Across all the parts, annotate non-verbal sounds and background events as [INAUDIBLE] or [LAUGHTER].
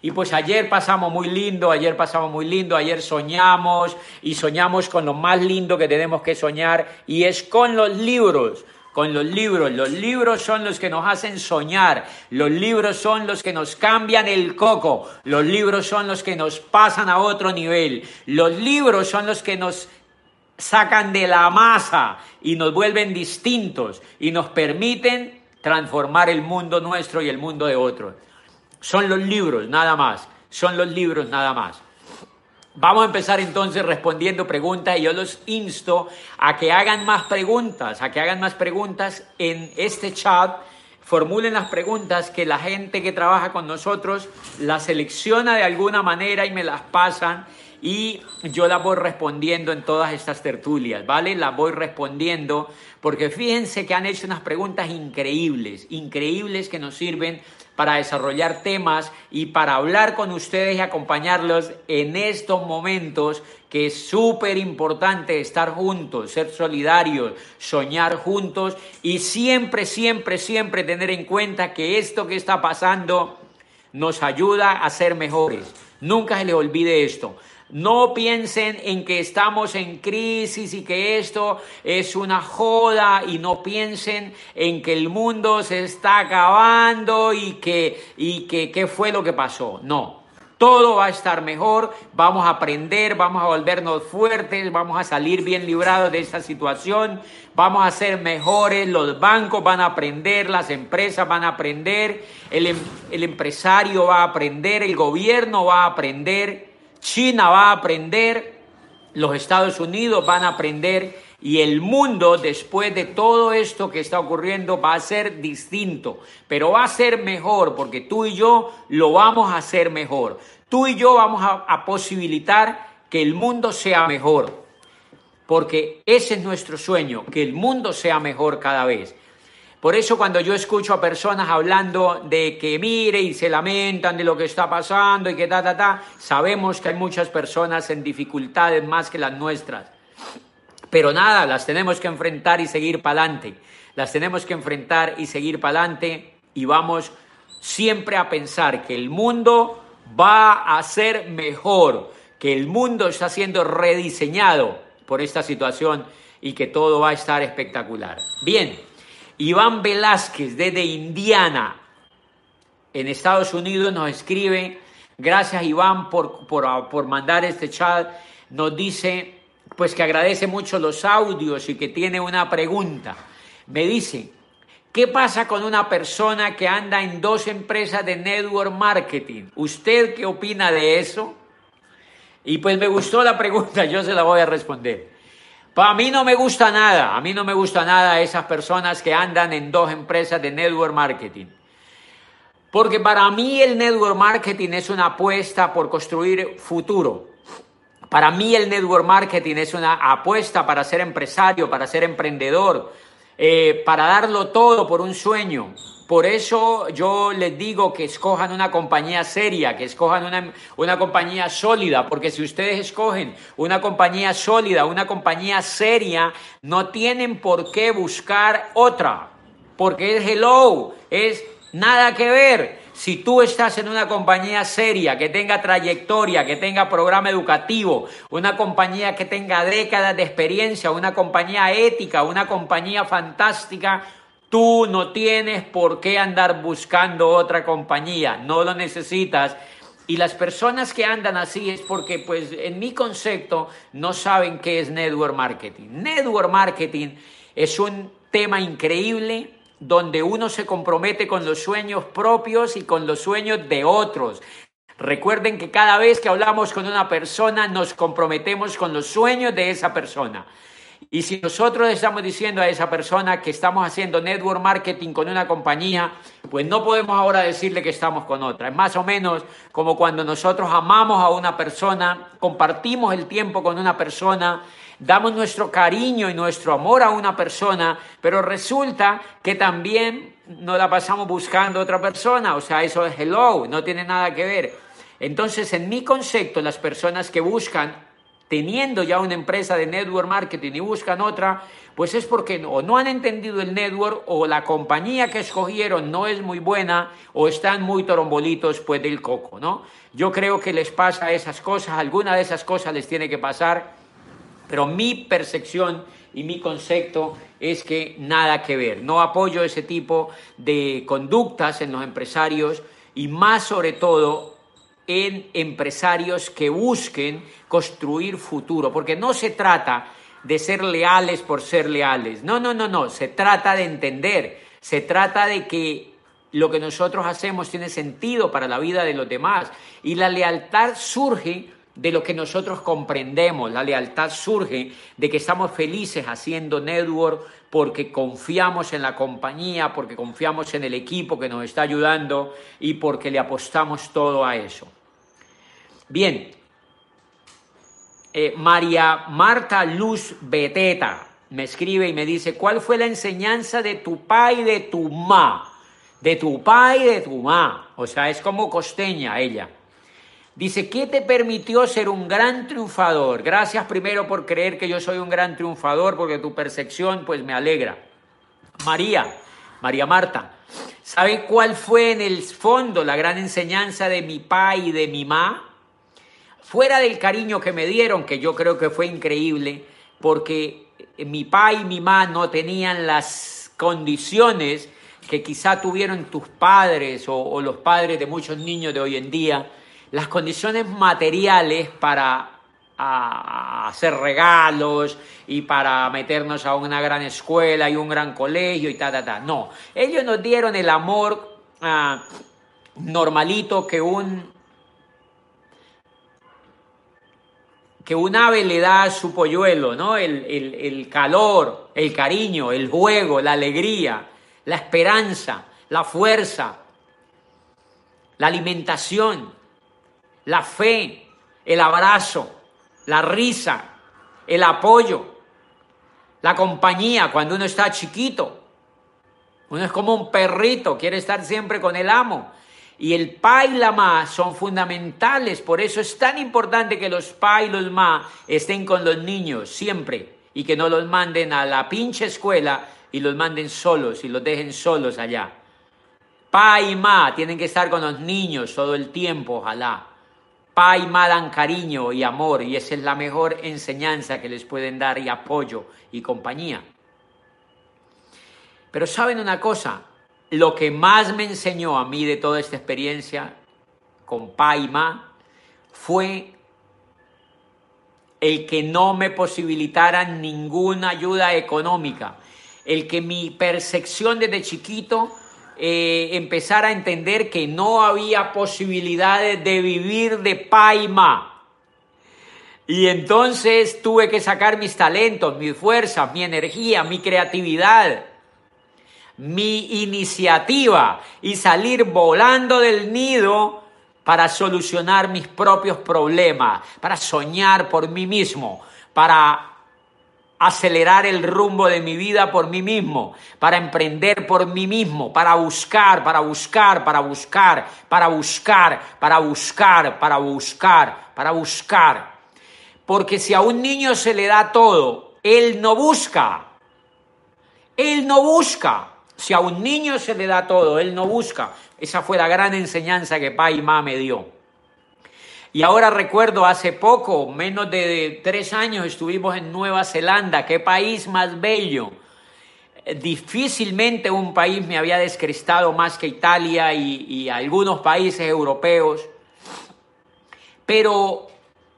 y pues ayer pasamos muy lindo, ayer pasamos muy lindo, ayer soñamos y soñamos con lo más lindo que tenemos que soñar y es con los libros con los libros. Los libros son los que nos hacen soñar, los libros son los que nos cambian el coco, los libros son los que nos pasan a otro nivel, los libros son los que nos sacan de la masa y nos vuelven distintos y nos permiten transformar el mundo nuestro y el mundo de otros. Son los libros, nada más. Son los libros, nada más. Vamos a empezar entonces respondiendo preguntas y yo los insto a que hagan más preguntas, a que hagan más preguntas en este chat. Formulen las preguntas que la gente que trabaja con nosotros las selecciona de alguna manera y me las pasan y yo las voy respondiendo en todas estas tertulias, ¿vale? Las voy respondiendo porque fíjense que han hecho unas preguntas increíbles, increíbles que nos sirven para desarrollar temas y para hablar con ustedes y acompañarlos en estos momentos que es súper importante estar juntos, ser solidarios, soñar juntos y siempre, siempre, siempre tener en cuenta que esto que está pasando nos ayuda a ser mejores. Nunca se les olvide esto. No piensen en que estamos en crisis y que esto es una joda y no piensen en que el mundo se está acabando y que, y que qué fue lo que pasó. No, todo va a estar mejor, vamos a aprender, vamos a volvernos fuertes, vamos a salir bien librados de esta situación, vamos a ser mejores, los bancos van a aprender, las empresas van a aprender, el, em, el empresario va a aprender, el gobierno va a aprender China va a aprender, los Estados Unidos van a aprender y el mundo después de todo esto que está ocurriendo va a ser distinto, pero va a ser mejor porque tú y yo lo vamos a hacer mejor. Tú y yo vamos a, posibilitar que el mundo sea mejor, porque ese es nuestro sueño, que el mundo sea mejor cada vez. Por eso cuando yo escucho a personas hablando de que mire y se lamentan de lo que está pasando y que ta, ta, ta, sabemos que hay muchas personas en dificultades más que las nuestras. Pero nada, las tenemos que enfrentar y seguir para adelante. Las tenemos que enfrentar y seguir para adelante y vamos siempre a pensar que el mundo va a ser mejor, que el mundo está siendo rediseñado por esta situación y que todo va a estar espectacular. Bien. Iván Velázquez desde Indiana, en Estados Unidos, nos escribe, gracias Iván por, por, mandar este chat, nos dice, pues que agradece mucho los audios y que tiene una pregunta. Me dice, ¿qué pasa con una persona que anda en dos empresas de network marketing? ¿Usted qué opina de eso? Y pues me gustó la pregunta, [LAUGHS] yo se la voy a responder. Para mí no me gusta nada, a mí no me gusta nada esas personas que andan en dos empresas de network marketing. Porque para mí el network marketing es una apuesta por construir futuro. Para mí el network marketing es una apuesta para ser empresario, para ser emprendedor, eh, para darlo todo por un sueño. Por eso yo les digo que escojan una compañía seria, que escojan una, una, compañía sólida, porque si ustedes escogen una compañía sólida, una compañía seria, no tienen por qué buscar otra, porque es hello, es nada que ver. Si tú estás en una compañía seria, que tenga trayectoria, que tenga programa educativo, una compañía que tenga décadas de experiencia, una compañía ética, una compañía fantástica, Tú no tienes por qué andar buscando otra compañía, no lo necesitas. Y las personas que andan así es porque, pues, en mi concepto, no saben qué es network marketing. Network marketing es un tema increíble donde uno se compromete con los sueños propios y con los sueños de otros. Recuerden que cada vez que hablamos con una persona nos comprometemos con los sueños de esa persona. Y si nosotros estamos diciendo a esa persona que estamos haciendo network marketing con una compañía, pues no podemos ahora decirle que estamos con otra. Es más o menos como cuando nosotros amamos a una persona, compartimos el tiempo con una persona, damos nuestro cariño y nuestro amor a una persona, pero resulta que también nos la pasamos buscando a otra persona. O sea, eso es hello, no tiene nada que ver. Entonces, en mi concepto, las personas que buscan teniendo ya una empresa de network marketing y buscan otra, pues es porque o no han entendido el network o la compañía que escogieron no es muy buena o están muy torombolitos pues del coco, ¿no? Yo creo que les pasa esas cosas, alguna de esas cosas les tiene que pasar, pero mi percepción y mi concepto es que nada que ver. No apoyo ese tipo de conductas en los empresarios y más sobre todo en empresarios que busquen construir futuro, porque no se trata de ser leales por ser leales, no, no, no, no, se trata de entender, se trata de que lo que nosotros hacemos tiene sentido para la vida de los demás y la lealtad surge de lo que nosotros comprendemos. La lealtad surge de que estamos felices haciendo network porque confiamos en la compañía, porque confiamos en el equipo que nos está ayudando y porque le apostamos todo a eso. Bien, eh, María Marta Luz Beteta me escribe y me dice, ¿cuál fue la enseñanza de tu pai y de tu ma? De tu pai y de tu ma. O sea, es como costeña ella. Dice, ¿qué te permitió ser un gran triunfador? Gracias primero por creer que yo soy un gran triunfador, porque tu percepción pues me alegra. María, María Marta, ¿sabe cuál fue en el fondo la gran enseñanza de mi pa y de mi ma? Fuera del cariño que me dieron, que yo creo que fue increíble, porque mi pa y mi ma no tenían las condiciones que quizá tuvieron tus padres o, o los padres de muchos niños de hoy en día, las condiciones materiales para hacer regalos y para meternos a una gran escuela y un gran colegio y ta, ta, ta. No, ellos nos dieron el amor ah, normalito que un, que un ave le da a su polluelo, ¿no? El, el calor, el cariño, el juego, la alegría, la esperanza, la fuerza, la alimentación la fe, el abrazo, la risa, el apoyo, la compañía cuando uno está chiquito. Uno es como un perrito, quiere estar siempre con el amo. Y el pa y la ma son fundamentales, por eso es tan importante que los pa y los ma estén con los niños siempre y que no los manden a la pinche escuela y los manden solos y los dejen solos allá. Pa y ma tienen que estar con los niños todo el tiempo, ojalá. Pa y ma dan cariño y amor y esa es la mejor enseñanza que les pueden dar y apoyo y compañía. Pero saben una cosa, lo que más me enseñó a mí de toda esta experiencia con Pa y Ma fue el que no me posibilitaran ninguna ayuda económica, el que mi percepción desde chiquito eh, empezar a entender que no había posibilidades de vivir de paima. Y entonces tuve que sacar mis talentos, mis fuerzas, mi energía, mi creatividad, mi iniciativa y salir volando del nido para solucionar mis propios problemas, para soñar por mí mismo, para acelerar el rumbo de mi vida por mí mismo, para emprender por mí mismo, para buscar, para buscar, para buscar, para buscar, para buscar, para buscar, para buscar. Porque si a un niño se le da todo, él no busca. Él no busca. Si a un niño se le da todo, él no busca. Esa fue la gran enseñanza que pa y ma me dio. Y ahora recuerdo hace poco, menos de tres años, estuvimos en Nueva Zelanda. Qué país más bello. Difícilmente un país me había descrestado más que Italia y algunos países europeos. Pero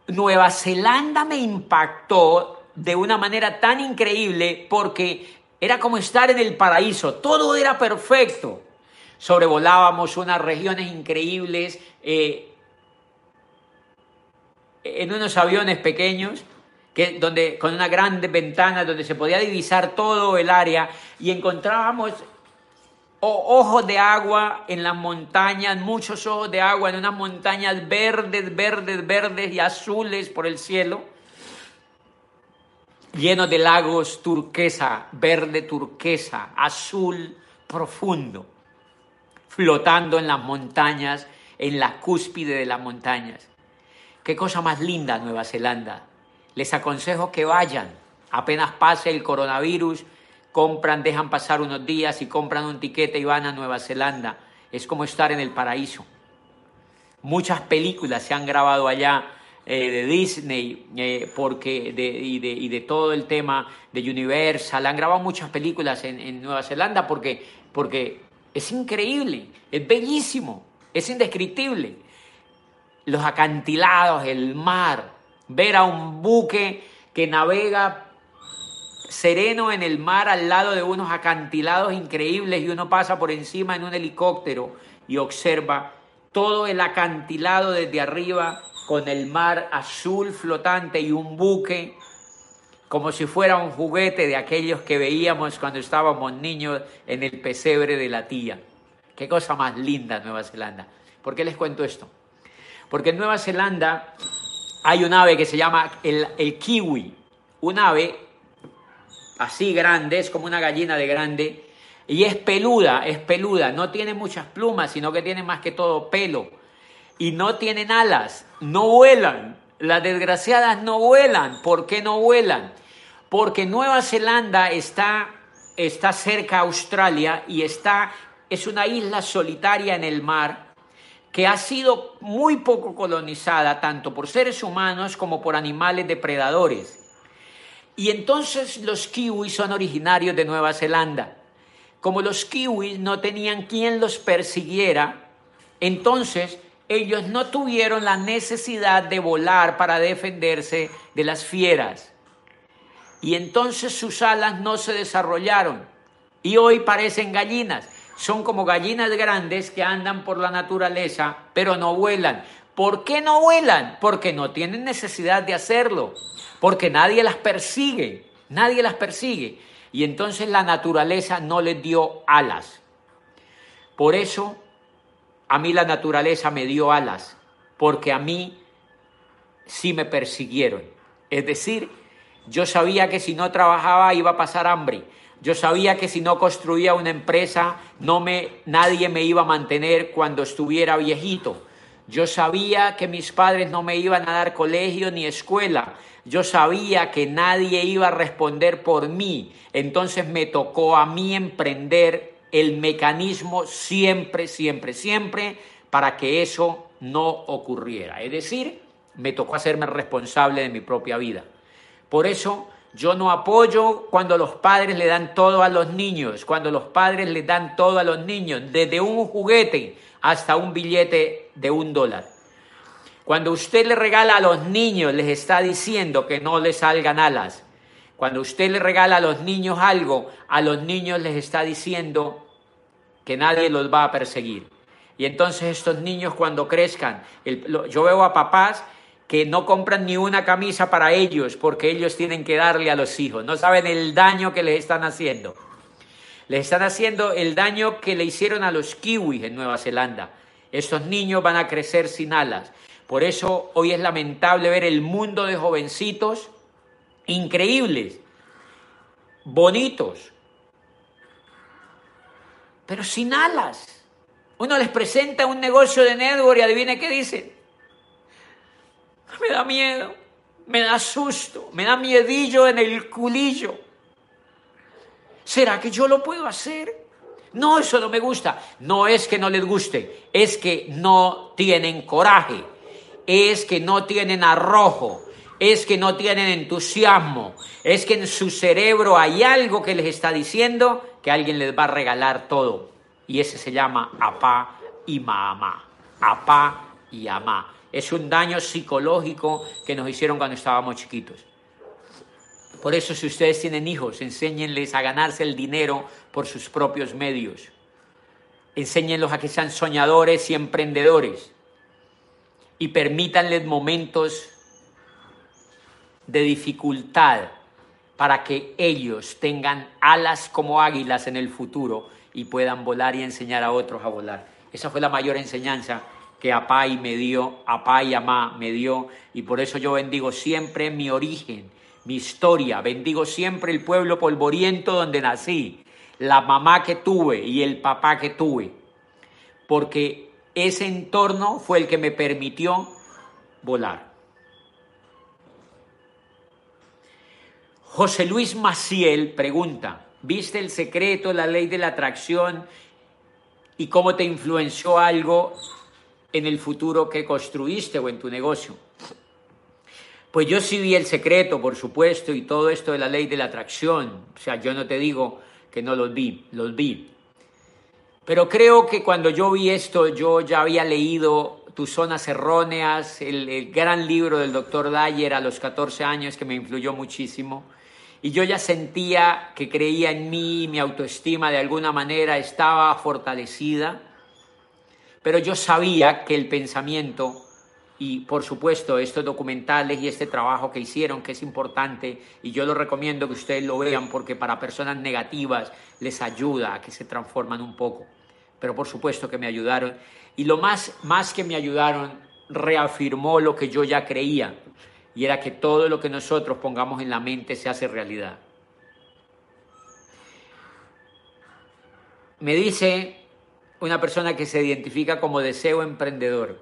Nueva Zelanda me impactó de una manera tan increíble porque era como estar en el paraíso. Todo era perfecto. Sobrevolábamos unas regiones increíbles. Eh, en unos aviones pequeños, que, donde, con una grande ventana donde se podía divisar todo el área y encontrábamos ojos de agua en las montañas, muchos ojos de agua en unas montañas verdes, verdes, verdes y azules por el cielo, llenos de lagos turquesa, verde turquesa, azul profundo, flotando en las montañas, en la cúspide de las montañas. Qué cosa más linda Nueva Zelanda. Les aconsejo que vayan. Apenas pase el coronavirus, compran, dejan pasar unos días y compran un tiquete y van a Nueva Zelanda. Es como estar en el paraíso. Muchas películas se han grabado allá eh, de Disney eh, porque y, de, y, de, todo el tema de Universal. Han grabado muchas películas en, en Nueva Zelanda porque, porque es increíble, es bellísimo, es indescriptible. Los acantilados, el mar, ver a un buque que navega sereno en el mar al lado de unos acantilados increíbles y uno pasa por encima en un helicóptero y observa todo el acantilado desde arriba con el mar azul flotante y un buque como si fuera un juguete de aquellos que veíamos cuando estábamos niños en el pesebre de la tía. Qué cosa más linda Nueva Zelanda. ¿Por qué les cuento esto? Porque en Nueva Zelanda hay un ave que se llama el, el kiwi, un ave así grande, es como una gallina de grande, y es peluda, es peluda, no tiene muchas plumas, sino que tiene más que todo pelo, y no tienen alas, no vuelan, las desgraciadas no vuelan, ¿por qué no vuelan? Porque Nueva Zelanda está, está cerca a Australia y está, es una isla solitaria en el mar, que ha sido muy poco colonizada tanto por seres humanos como por animales depredadores. Y entonces los kiwis son originarios de Nueva Zelanda. Como los kiwis no tenían quien los persiguiera, entonces ellos no tuvieron la necesidad de volar para defenderse de las fieras. Y entonces sus alas no se desarrollaron y hoy parecen gallinas son como gallinas grandes que andan por la naturaleza, pero no vuelan. ¿Por qué no vuelan? Porque no tienen necesidad de hacerlo, porque nadie las persigue, nadie las persigue. Y entonces la naturaleza no les dio alas. Por eso a mí la naturaleza me dio alas, porque a mí sí me persiguieron. Es decir, yo sabía que si no trabajaba iba a pasar hambre. Yo sabía que si no construía una empresa, no me, nadie me iba a mantener cuando estuviera viejito. Yo sabía que mis padres no me iban a dar colegio ni escuela. Yo sabía que nadie iba a responder por mí. Entonces me tocó a mí emprender el mecanismo siempre, siempre, siempre para que eso no ocurriera. Es decir, me tocó hacerme responsable de mi propia vida. Por eso yo no apoyo cuando los padres le dan todo a los niños, cuando los padres le dan todo a los niños, desde un juguete hasta un billete de un dólar. Cuando usted le regala a los niños, les está diciendo que no les salgan alas. Cuando usted le regala a los niños algo, a los niños les está diciendo que nadie los va a perseguir. Y entonces estos niños cuando crezcan, yo veo a papás que no compran ni una camisa para ellos porque ellos tienen que darle a los hijos. No saben el daño que les están haciendo. Les están haciendo el daño que le hicieron a los kiwis en Nueva Zelanda. Estos niños van a crecer sin alas. Por eso hoy es lamentable ver el mundo de jovencitos increíbles, bonitos, pero sin alas. Uno les presenta un negocio de network y adivine qué dicen me da miedo, me da susto, me da miedillo en el culillo. ¿Será que yo lo puedo hacer? No, eso no me gusta. No es que no les guste, es que no tienen coraje, es que no tienen arrojo, es que no tienen entusiasmo, es que en su cerebro hay algo que les está diciendo que alguien les va a regalar todo. Y ese se llama apá y mamá. Apá y amá. Es un daño psicológico que nos hicieron cuando estábamos chiquitos. Por eso si ustedes tienen hijos, enséñenles a ganarse el dinero por sus propios medios. Enséñenlos a que sean soñadores y emprendedores. Y permítanles momentos de dificultad para que ellos tengan alas como águilas en el futuro y puedan volar y enseñar a otros a volar. Esa fue la mayor enseñanza que Apai me dio, Apai y Amá me dio, y por eso yo bendigo siempre mi origen, mi historia, bendigo siempre el pueblo polvoriento donde nací, la mamá que tuve y el papá que tuve, porque ese entorno fue el que me permitió volar. José Luis Maciel pregunta, ¿viste el secreto, la ley de la atracción y cómo te influenció algo en el futuro que construiste o en tu negocio? Pues yo sí vi el secreto, por supuesto, y todo esto de la ley de la atracción. O sea, yo no te digo que no los vi, los vi. Pero creo que cuando yo vi esto, yo ya había leído Tus Zonas Erróneas, el, gran libro del doctor Dyer a los 14 años que me influyó muchísimo. Y yo ya sentía que creía en mí, mi autoestima de alguna manera estaba fortalecida. Pero yo sabía que el pensamiento y por supuesto estos documentales y este trabajo que hicieron que es importante y yo lo recomiendo que ustedes lo vean porque para personas negativas les ayuda a que se transforman un poco. Pero por supuesto que me ayudaron y lo más más que me ayudaron reafirmó lo que yo ya creía y era que todo lo que nosotros pongamos en la mente se hace realidad. Me dice una persona que se identifica como deseo emprendedor.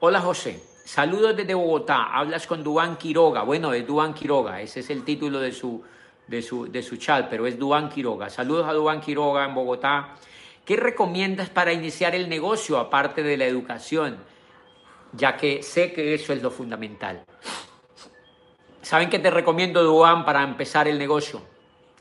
Hola José, saludos desde Bogotá, hablas con Duan Quiroga, bueno, es Duan Quiroga, ese es el título de su, de su, de su chat, pero es Duan Quiroga. Saludos a Duan Quiroga en Bogotá. ¿Qué recomiendas para iniciar el negocio aparte de la educación? Ya que sé que eso es lo fundamental. ¿Saben qué te recomiendo, Duan, para empezar el negocio?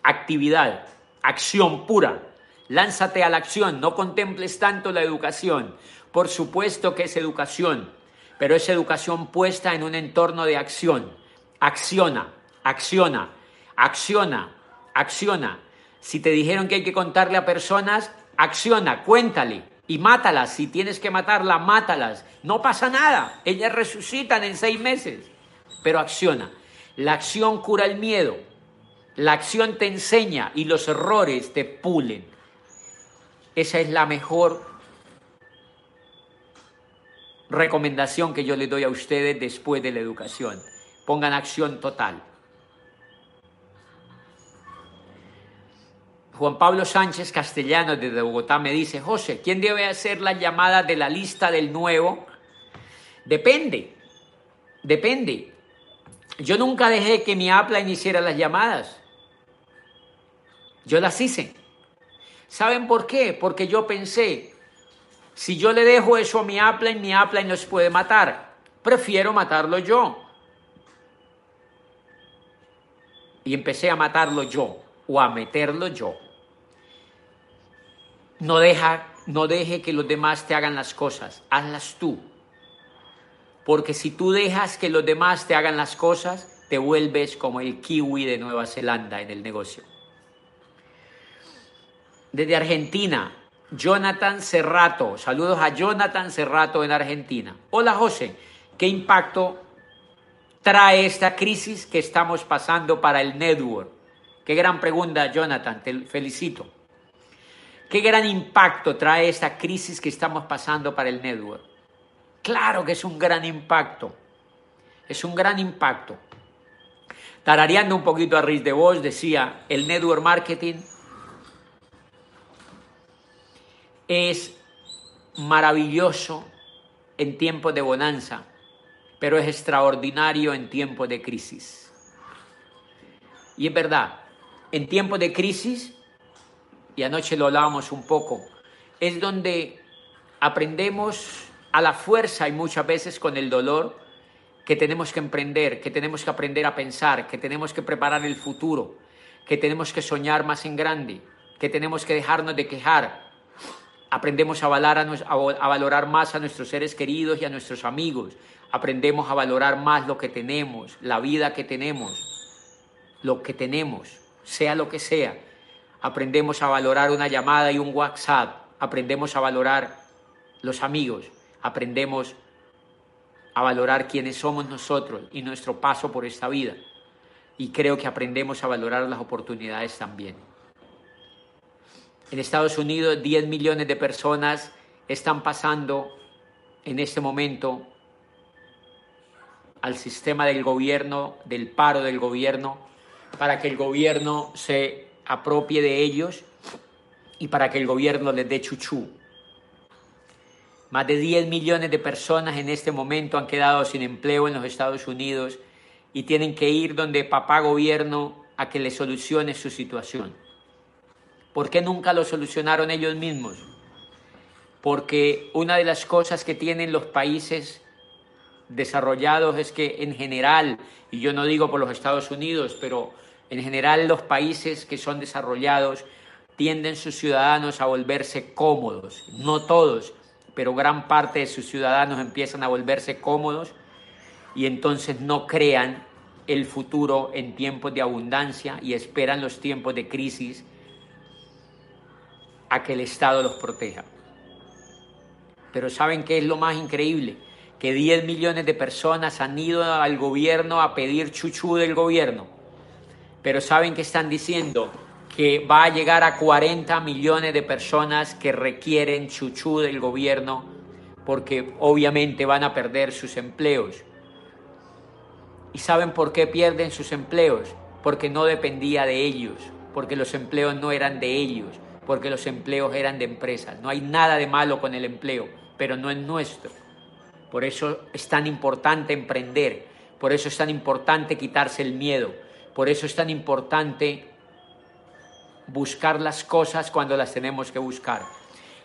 Actividad, acción pura. Lánzate a la acción, no contemples tanto la educación. Por supuesto que es educación, pero es educación puesta en un entorno de acción. Acciona, acciona, acciona, acciona. Si te dijeron que hay que contarle a personas, acciona, cuéntale y mátalas. Si tienes que matarlas, mátalas. No pasa nada. Ellas resucitan en seis meses. Pero acciona. La acción cura el miedo. La acción te enseña y los errores te pulen. Esa es la mejor recomendación que yo les doy a ustedes después de la educación. Pongan acción total. Juan Pablo Sánchez Castellano desde Bogotá me dice, José, ¿quién debe hacer la llamada de la lista del nuevo? Depende, depende. Yo nunca dejé que mi Apla iniciara las llamadas. Yo las hice. ¿Saben por qué? Porque yo pensé, si yo le dejo eso a mi y mi no nos puede matar. Prefiero matarlo yo. Y empecé a matarlo yo o a meterlo yo. No, deja, no deje que los demás te hagan las cosas, hazlas tú. Porque si tú dejas que los demás te hagan las cosas, te vuelves como el kiwi de Nueva Zelanda en el negocio. Desde Argentina, Jonathan Cerrato. Saludos a Jonathan Cerrato en Argentina. Hola José, ¿qué impacto trae esta crisis que estamos pasando para el network? Qué gran pregunta, Jonathan, te felicito. ¿Qué gran impacto trae esta crisis que estamos pasando para el network? Claro que es un gran impacto. Es un gran impacto. Tarareando un poquito a Riz de Vos, decía, el network marketing es maravilloso en tiempos de bonanza, pero es extraordinario en tiempos de crisis. Y es verdad, en tiempos de crisis, y anoche lo hablábamos un poco, es donde aprendemos a la fuerza y muchas veces con el dolor que tenemos que emprender, que tenemos que aprender a pensar, que tenemos que preparar el futuro, que tenemos que soñar más en grande, que tenemos que dejarnos de quejar, Aprendemos a, a, valorar más a nuestros seres queridos y a nuestros amigos. Aprendemos a valorar más lo que tenemos, la vida que tenemos, lo que tenemos, sea lo que sea. Aprendemos a valorar una llamada y un WhatsApp. Aprendemos a valorar los amigos. Aprendemos a valorar quiénes somos nosotros y nuestro paso por esta vida. Y creo que aprendemos a valorar las oportunidades también. En Estados Unidos 10 millones de personas están pasando en este momento al sistema del gobierno, del paro del gobierno, para que el gobierno se apropie de ellos y para que el gobierno les dé chuchú. Más de 10 millones de personas en este momento han quedado sin empleo en los Estados Unidos y tienen que ir donde papá gobierno a que le solucione su situación. ¿Por qué nunca lo solucionaron ellos mismos? Porque una de las cosas que tienen los países desarrollados es que en general, y yo no digo por los Estados Unidos, pero en general los países que son desarrollados tienden sus ciudadanos a volverse cómodos, no todos, pero gran parte de sus ciudadanos empiezan a volverse cómodos y entonces no crean el futuro en tiempos de abundancia y esperan los tiempos de crisis a que el Estado los proteja. Pero ¿saben qué es lo más increíble? Que 10 millones de personas han ido al gobierno a pedir chuchú del gobierno. Pero ¿saben qué están diciendo? Que va a llegar a 40 millones de personas que requieren chuchú del gobierno porque obviamente van a perder sus empleos. ¿Y saben por qué pierden sus empleos? Porque no dependía de ellos, porque los empleos no eran de ellos, porque los empleos eran de empresas. No hay nada de malo con el empleo, pero no es nuestro. Por eso es tan importante emprender, por eso es tan importante quitarse el miedo, por eso es tan importante buscar las cosas cuando las tenemos que buscar.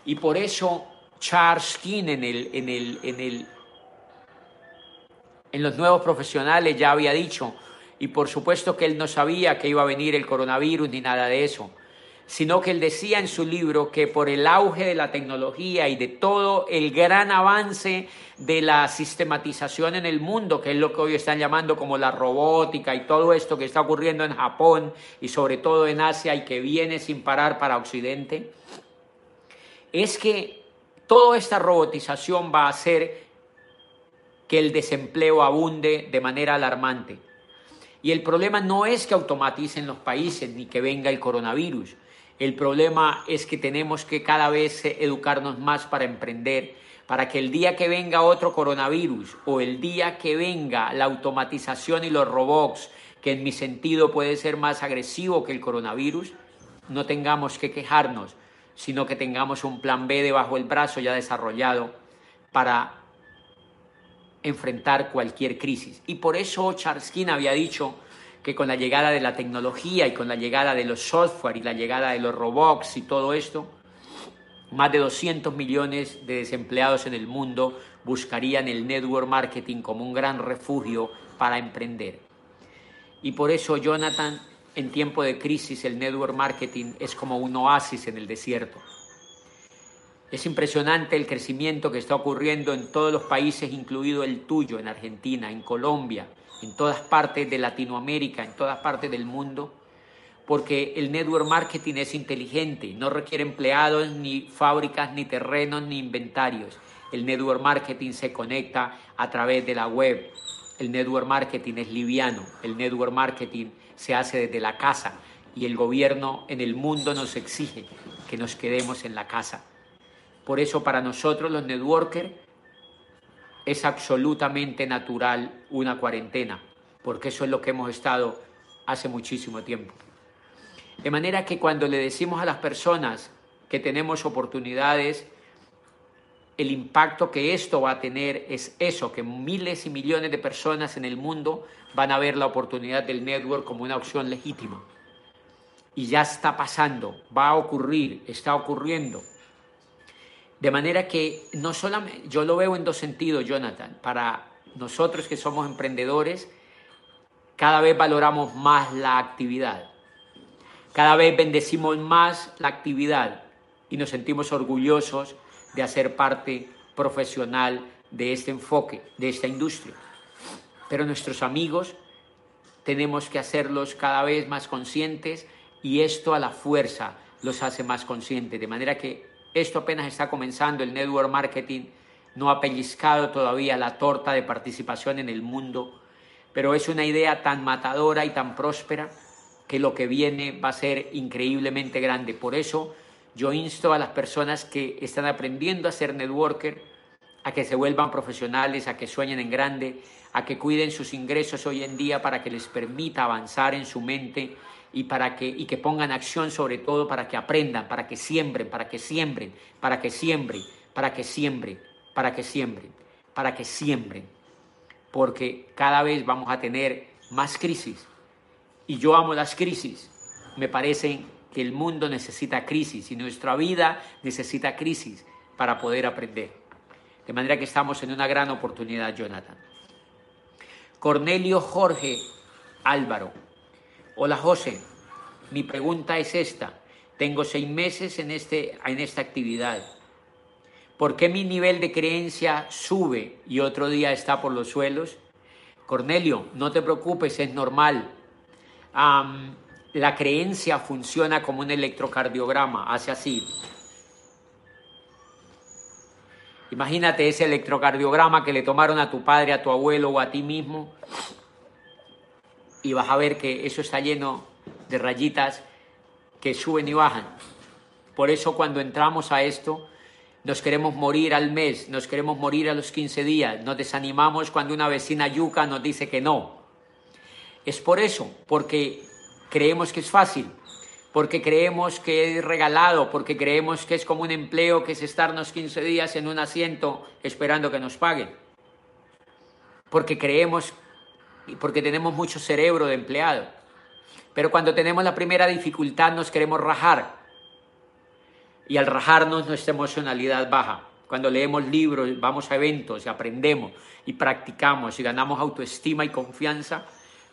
Y por eso Charles King en el, en el, en el en los nuevos profesionales ya había dicho, y por supuesto que él no sabía que iba a venir el coronavirus ni nada de eso, sino que él decía en su libro que por el auge de la tecnología y de todo el gran avance de la sistematización en el mundo, que es lo que hoy están llamando como la robótica y todo esto que está ocurriendo en Japón y sobre todo en Asia y que viene sin parar para Occidente, es que toda esta robotización va a ser que el desempleo abunde de manera alarmante. Y el problema no es que automaticen los países ni que venga el coronavirus. El problema es que tenemos que cada vez educarnos más para emprender, para que el día que venga otro coronavirus o el día que venga la automatización y los robots, que en mi sentido puede ser más agresivo que el coronavirus, no tengamos que quejarnos, sino que tengamos un plan B debajo del brazo ya desarrollado para enfrentar cualquier crisis. Y por eso Charles King había dicho que con la llegada de la tecnología y con la llegada de los software y la llegada de los robots y todo esto, más de 200 millones de desempleados en el mundo buscarían el network marketing como un gran refugio para emprender. Y por eso Jonathan, en tiempo de crisis, el network marketing es como un oasis en el desierto. Es impresionante el crecimiento que está ocurriendo en todos los países, incluido el tuyo, en Argentina, en Colombia, en todas partes de Latinoamérica, en todas partes del mundo, porque el network marketing es inteligente, no requiere empleados, ni fábricas, ni terrenos, ni inventarios. El network marketing se conecta a través de la web. El network marketing es liviano. El network marketing se hace desde la casa y el gobierno en el mundo nos exige que nos quedemos en la casa. Por eso para nosotros los networkers es absolutamente natural una cuarentena, porque eso es lo que hemos estado hace muchísimo tiempo. De manera que cuando le decimos a las personas que tenemos oportunidades, el impacto que esto va a tener es eso, que miles y millones de personas en el mundo van a ver la oportunidad del network como una opción legítima. Y ya está pasando, va a ocurrir, está ocurriendo. De manera que no solamente, yo lo veo en dos sentidos, Jonathan. Para nosotros que somos emprendedores, cada vez valoramos más la actividad. Cada vez bendecimos más la actividad y nos sentimos orgullosos de hacer parte profesional de este enfoque, de esta industria. Pero nuestros amigos tenemos que hacerlos cada vez más conscientes y esto a la fuerza los hace más conscientes. De manera que esto apenas está comenzando, el network marketing no ha pellizcado todavía la torta de participación en el mundo, pero es una idea tan matadora y tan próspera que lo que viene va a ser increíblemente grande. Por eso yo insto a las personas que están aprendiendo a ser networker a que se vuelvan profesionales, a que sueñen en grande, a que cuiden sus ingresos hoy en día para que les permita avanzar en su mente y, para que, y que pongan acción sobre todo para que aprendan, para que siembren, para que siembren, para que siembren, para que siembren, para que siembren, para que siembren. Porque cada vez vamos a tener más crisis y yo amo las crisis. Me parece que el mundo necesita crisis y nuestra vida necesita crisis para poder aprender. De manera que estamos en una gran oportunidad, Jonathan. Cornelio Jorge Álvaro. Hola José, mi pregunta es esta. Tengo seis meses en, este, en esta actividad. ¿Por qué mi nivel de creencia sube y otro día está por los suelos? Cornelio, no te preocupes, es normal la creencia funciona como un electrocardiograma, hace así. Imagínate ese electrocardiograma que le tomaron a tu padre, a tu abuelo o a ti mismo y vas a ver que eso está lleno de rayitas que suben y bajan. Por eso cuando entramos a esto, nos queremos morir al mes, nos queremos morir a los 15 días, nos desanimamos cuando una vecina yuca nos dice que no. Es por eso, porque creemos que es fácil, porque creemos que es regalado, porque creemos que es como un empleo que es estarnos 15 días en un asiento esperando que nos paguen. Porque creemos, porque tenemos mucho cerebro de empleado. Pero cuando tenemos la primera dificultad nos queremos rajar. Y al rajarnos nuestra emocionalidad baja. Cuando leemos libros, vamos a eventos aprendemos y practicamos y ganamos autoestima y confianza,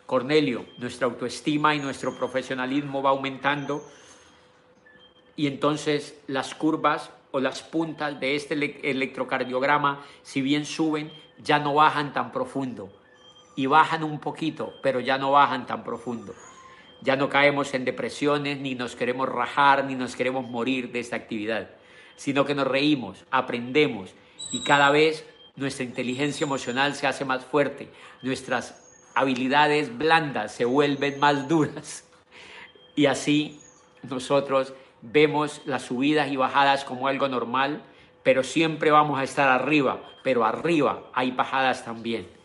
Cornelio, nuestra autoestima y nuestro profesionalismo va aumentando y entonces las curvas o las puntas de este electrocardiograma, si bien suben, ya no bajan tan profundo. Y bajan un poquito, pero ya no bajan tan profundo. Ya no caemos en depresiones, ni nos queremos rajar, ni nos queremos morir de esta actividad, sino que nos reímos, aprendemos y cada vez nuestra inteligencia emocional se hace más fuerte, nuestras habilidades blandas se vuelven más duras. Y así nosotros vemos las subidas y bajadas como algo normal, pero siempre vamos a estar arriba, pero arriba hay bajadas también,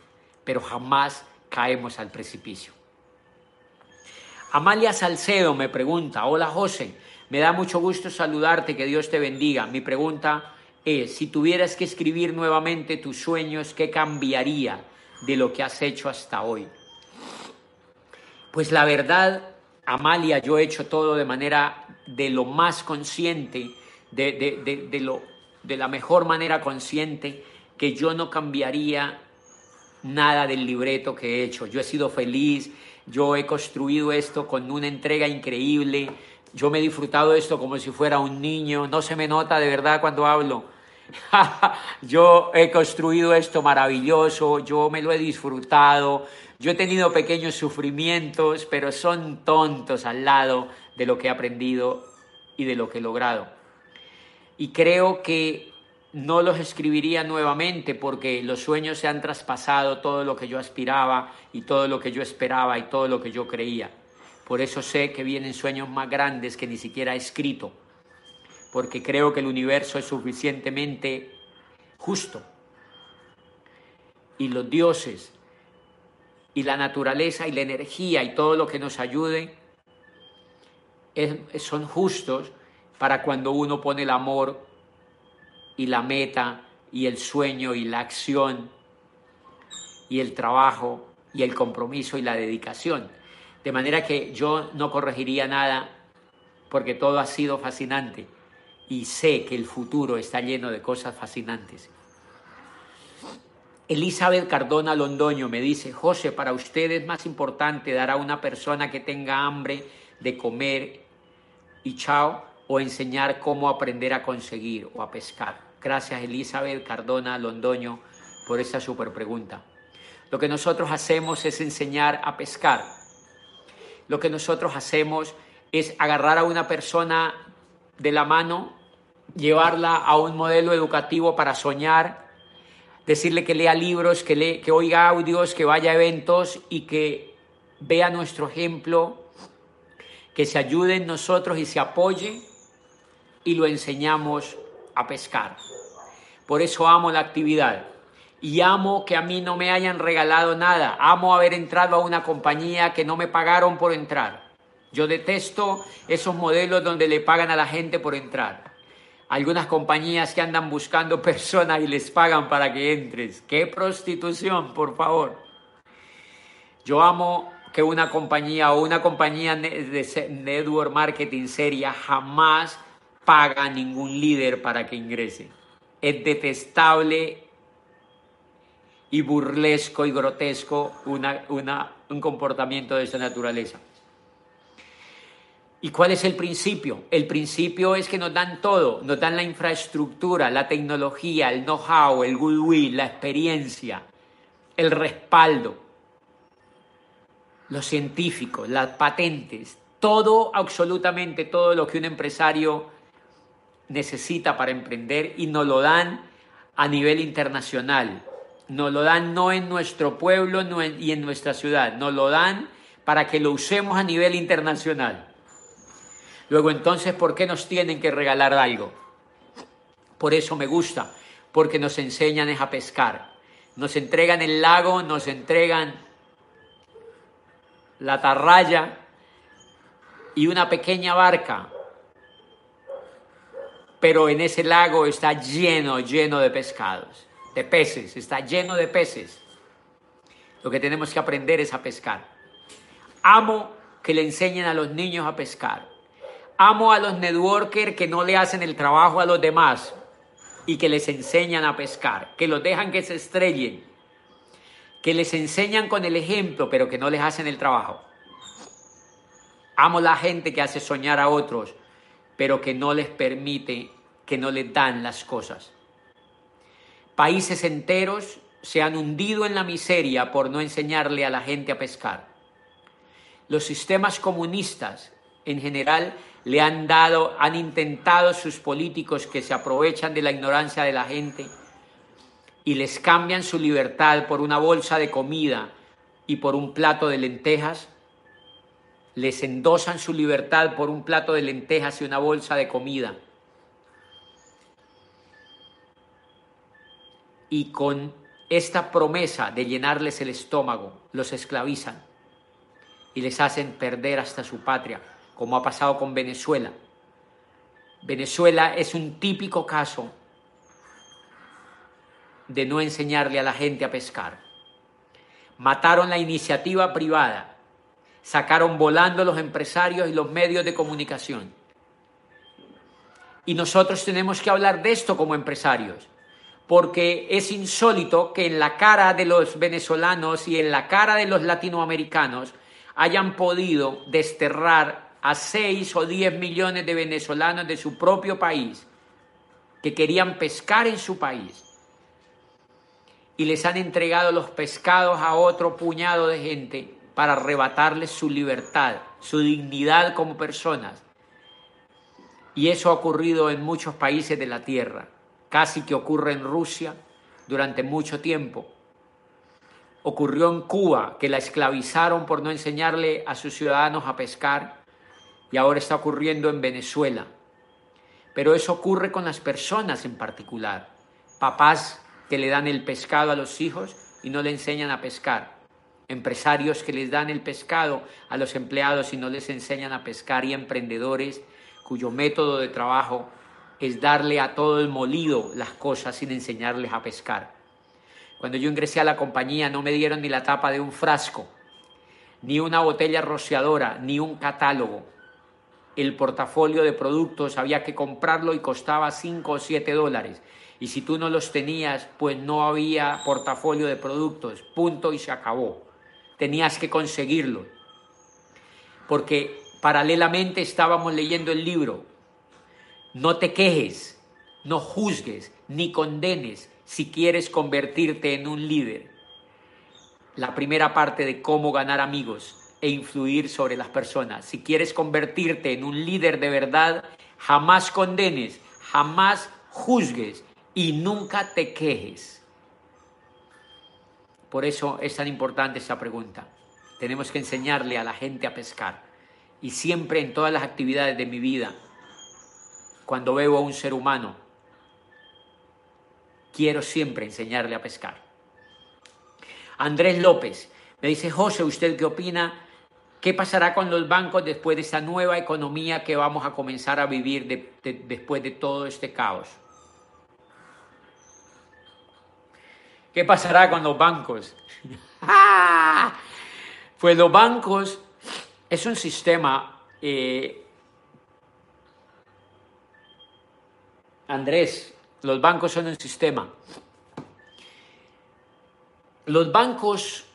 pero jamás caemos al precipicio. Amalia Salcedo me pregunta, hola José, me da mucho gusto saludarte, que Dios te bendiga. Mi pregunta es, si tuvieras que escribir nuevamente tus sueños, ¿qué cambiaría? de lo que has hecho hasta hoy? Pues la verdad, Amalia, yo he hecho todo de manera de lo más consciente, de, de, lo, de la mejor manera consciente, que yo no cambiaría nada del libreto que he hecho. Yo he sido feliz, yo he construido esto con una entrega increíble, yo me he disfrutado esto como si fuera un niño, no se me nota de verdad cuando hablo, [LAUGHS] yo he construido esto maravilloso, yo me lo he disfrutado, yo he tenido pequeños sufrimientos, pero son tontos al lado de lo que he aprendido y de lo que he logrado. Y creo que no los escribiría nuevamente porque los sueños se han traspasado todo lo que yo aspiraba y todo lo que yo esperaba y todo lo que yo creía. Por eso sé que vienen sueños más grandes que ni siquiera he escrito porque creo que el universo es suficientemente justo. Y los dioses y la naturaleza y la energía y todo lo que nos ayude son justos para cuando uno pone el amor y la meta y el sueño y la acción y el trabajo y el compromiso y la dedicación. De manera que yo no corregiría nada porque todo ha sido fascinante y sé que el futuro está lleno de cosas fascinantes. Elizabeth Cardona Londoño me dice, José, para usted es más importante dar a una persona que tenga hambre de comer y chao o enseñar cómo aprender a conseguir o a pescar. Gracias Elizabeth Cardona Londoño por esa super pregunta. Lo que nosotros hacemos es enseñar a pescar. Lo que nosotros hacemos es agarrar a una persona de la mano, llevarla a un modelo educativo para soñar, decirle que lea libros, que, que oiga audios, que vaya a eventos y que vea nuestro ejemplo, que se ayude en nosotros y se apoye y lo enseñamos a pescar. Por eso amo la actividad y amo que a mí no me hayan regalado nada. Amo haber entrado a una compañía que no me pagaron por entrar. Yo detesto esos modelos donde le pagan a la gente por entrar. Algunas compañías que andan buscando [LAUGHS] personas y les pagan para que entres. ¡Qué prostitución, por favor! Yo amo que una compañía o una compañía de network marketing seria jamás paga ningún líder para que ingrese. Es detestable y burlesco y grotesco un comportamiento de esa naturaleza. ¿Y cuál es el principio? El principio es que nos dan todo, nos dan la infraestructura, la tecnología, el know-how, el goodwill, la experiencia, el respaldo, los científicos, las patentes, todo, absolutamente todo lo que un empresario necesita para emprender y nos lo dan a nivel internacional. Nos lo dan no en nuestro pueblo y en nuestra ciudad, nos lo dan para que lo usemos a nivel internacional. Luego entonces, ¿por qué nos tienen que regalar algo? Por eso me gusta, porque nos enseñan a pescar. Nos entregan el lago, nos entregan la tarraya y una pequeña barca. Pero en ese lago está lleno, lleno de pescados, de peces, está lleno de peces. Lo que tenemos que aprender es a pescar. Amo que le enseñen a los niños a pescar. Amo a los networkers que no le hacen el trabajo a los demás y que les enseñan a pescar, que los dejan que se estrellen, que les enseñan con el ejemplo, pero que no les hacen el trabajo. Amo la gente que hace soñar a otros, pero que no les permite, que no les dan las cosas. Países enteros se han hundido en la miseria por no enseñarle a la gente a pescar. Los sistemas comunistas en general le han dado, han intentado sus políticos que se aprovechan de la ignorancia de la gente y les cambian su libertad por una bolsa de comida y por un plato de lentejas, les endosan su libertad por un plato de lentejas y una bolsa de comida. Y con esta promesa de llenarles el estómago, los esclavizan y les hacen perder hasta su patria como ha pasado con Venezuela. Venezuela es un típico caso de no enseñarle a la gente a pescar. Mataron la iniciativa privada, sacaron volando los empresarios y los medios de comunicación. Y nosotros tenemos que hablar de esto como empresarios, porque es insólito que en la cara de los venezolanos y en la cara de los latinoamericanos hayan podido desterrar a 6 o 10 millones de venezolanos de su propio país que querían pescar en su país y les han entregado los pescados a otro puñado de gente para arrebatarles su libertad, su dignidad como personas. Y eso ha ocurrido en muchos países de la Tierra, casi que ocurre en Rusia durante mucho tiempo. Ocurrió en Cuba, que la esclavizaron por no enseñarle a sus ciudadanos a pescar y ahora está ocurriendo en Venezuela. Pero eso ocurre con las personas en particular. Papás que le dan el pescado a los hijos y no le enseñan a pescar. Empresarios que les dan el pescado a los empleados y no les enseñan a pescar. Y emprendedores cuyo método de trabajo es darle a todo el molido las cosas sin enseñarles a pescar. Cuando yo ingresé a la compañía no me dieron ni la tapa de un frasco, ni una botella rociadora, ni un catálogo el portafolio de productos, había que comprarlo y costaba 5 o 7 dólares. Y si tú no los tenías, pues no había portafolio de productos, punto y se acabó. Tenías que conseguirlo. Porque paralelamente estábamos leyendo el libro. No te quejes, no juzgues, ni condenes si quieres convertirte en un líder. La primera parte de cómo ganar amigos e influir sobre las personas. Si quieres convertirte en un líder de verdad, jamás condenes, jamás juzgues y nunca te quejes. Por eso es tan importante esta pregunta. Tenemos que enseñarle a la gente a pescar. Y siempre en todas las actividades de mi vida, cuando veo a un ser humano, quiero siempre enseñarle a pescar. Andrés López me dice, José, ¿usted qué opina ¿Qué pasará con los bancos después de esta nueva economía que vamos a comenzar a vivir después de todo este caos? ¿Qué pasará con los bancos? [LAUGHS] Pues los bancos es un sistema, eh, Andrés, los bancos son un sistema. Los bancos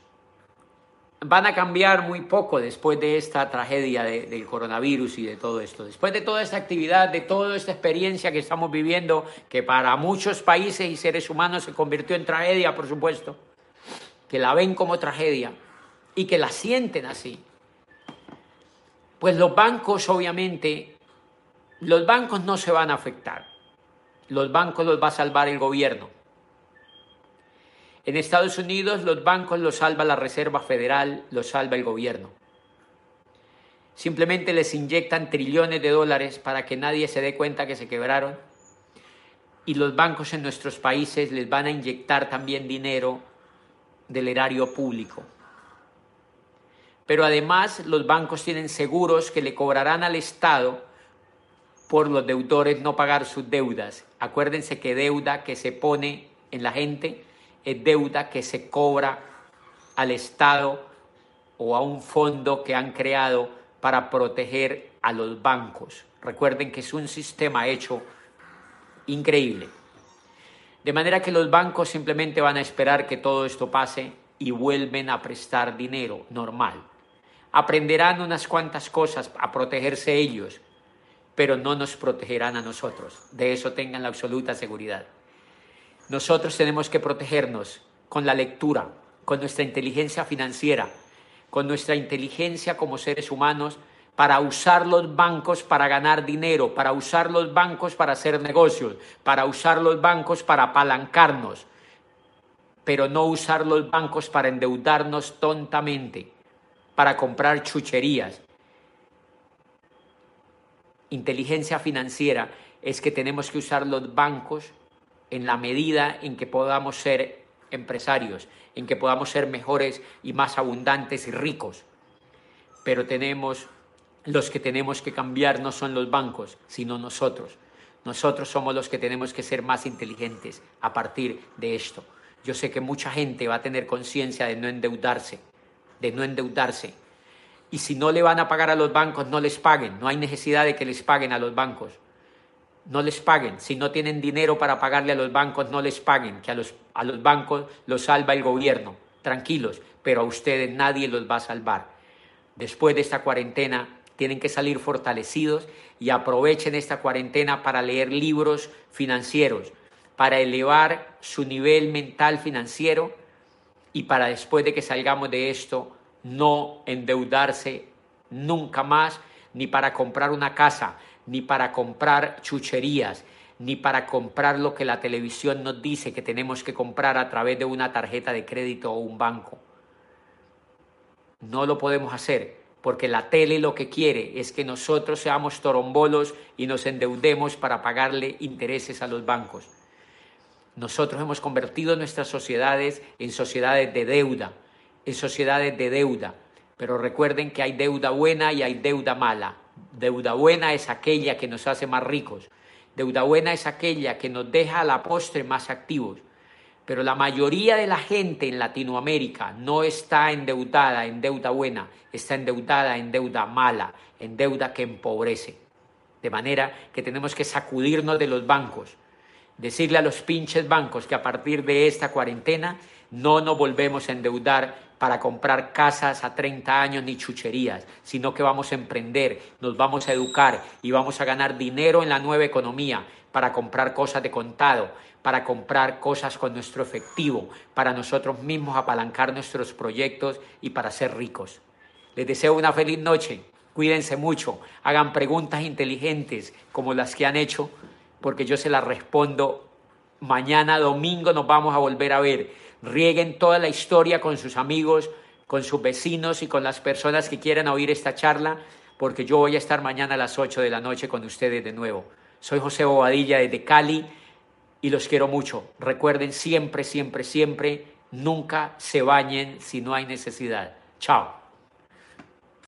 van a cambiar muy poco después de esta tragedia del coronavirus y de todo esto. Después de toda esta actividad, de toda esta experiencia que estamos viviendo, que para muchos países y seres humanos se convirtió en tragedia, por supuesto, que la ven como tragedia y que la sienten así. Pues los bancos, obviamente, los bancos no se van a afectar. Los bancos los va a salvar el gobierno. En Estados Unidos los bancos los salva la Reserva Federal, los salva el gobierno. Simplemente les inyectan trillones de dólares para que nadie se dé cuenta que se quebraron. Y los bancos en nuestros países les van a inyectar también dinero del erario público. Pero además los bancos tienen seguros que le cobrarán al Estado por los deudores no pagar sus deudas. Acuérdense que deuda que se pone en la gente deuda que se cobra al Estado o a un fondo que han creado para proteger a los bancos. Recuerden que es un sistema hecho increíble. De manera que los bancos simplemente van a esperar que todo esto pase y vuelven a prestar dinero normal. Aprenderán unas cuantas cosas a protegerse ellos, pero no nos protegerán a nosotros. De eso tengan la absoluta seguridad. Nosotros tenemos que protegernos con la lectura, con nuestra inteligencia financiera, con nuestra inteligencia como seres humanos para usar los bancos para ganar dinero, para usar los bancos para hacer negocios, para usar los bancos para apalancarnos, pero no usar los bancos para endeudarnos tontamente, para comprar chucherías. Inteligencia financiera es que tenemos que usar los bancos en la medida en que podamos ser empresarios, en que podamos ser mejores y más abundantes y ricos. Pero tenemos, los que tenemos que cambiar no son los bancos, sino nosotros. Nosotros somos los que tenemos que ser más inteligentes a partir de esto. Yo sé que mucha gente va a tener conciencia de no endeudarse, de no endeudarse. Y si no le van a pagar a los bancos, no les paguen. No hay necesidad de que les paguen a los bancos no les paguen. Si no tienen dinero para pagarle a los bancos, no les paguen, que a los, a los bancos los salva el gobierno. Tranquilos, pero a ustedes nadie los va a salvar. Después de esta cuarentena, tienen que salir fortalecidos y aprovechen esta cuarentena para leer libros financieros, para elevar su nivel mental financiero y para después de que salgamos de esto, no endeudarse nunca más, ni para comprar una casa, ni para comprar chucherías, ni para comprar lo que la televisión nos dice que tenemos que comprar a través de una tarjeta de crédito o un banco. No lo podemos hacer porque la tele lo que quiere es que nosotros seamos torombolos y nos endeudemos para pagarle intereses a los bancos. Nosotros hemos convertido nuestras sociedades en sociedades de deuda, en sociedades de deuda, pero recuerden que hay deuda buena y hay deuda mala. Deuda buena es aquella que nos hace más ricos. Deuda buena es aquella que nos deja a la postre más activos. Pero la mayoría de la gente en Latinoamérica no está endeudada en deuda buena, está endeudada en deuda mala, en deuda que empobrece. De manera que tenemos que sacudirnos de los bancos, decirle a los pinches bancos que a partir de esta cuarentena no nos volvemos a endeudar para comprar casas a 30 años ni chucherías, sino que vamos a emprender, nos vamos a educar y vamos a ganar dinero en la nueva economía para comprar cosas de contado, para comprar cosas con nuestro efectivo, para nosotros mismos apalancar nuestros proyectos y para ser ricos. Les deseo una feliz noche, cuídense mucho, hagan preguntas inteligentes como las que han hecho, porque yo se las respondo. Mañana domingo nos vamos a volver a ver rieguen toda la historia con sus amigos, con sus vecinos y con las personas que quieran oír esta charla, porque yo voy a estar mañana a las 8 de la noche con ustedes de nuevo. Soy José Bobadilla desde Cali y los quiero mucho. Recuerden siempre, siempre, siempre, nunca se bañen si no hay necesidad. Chao.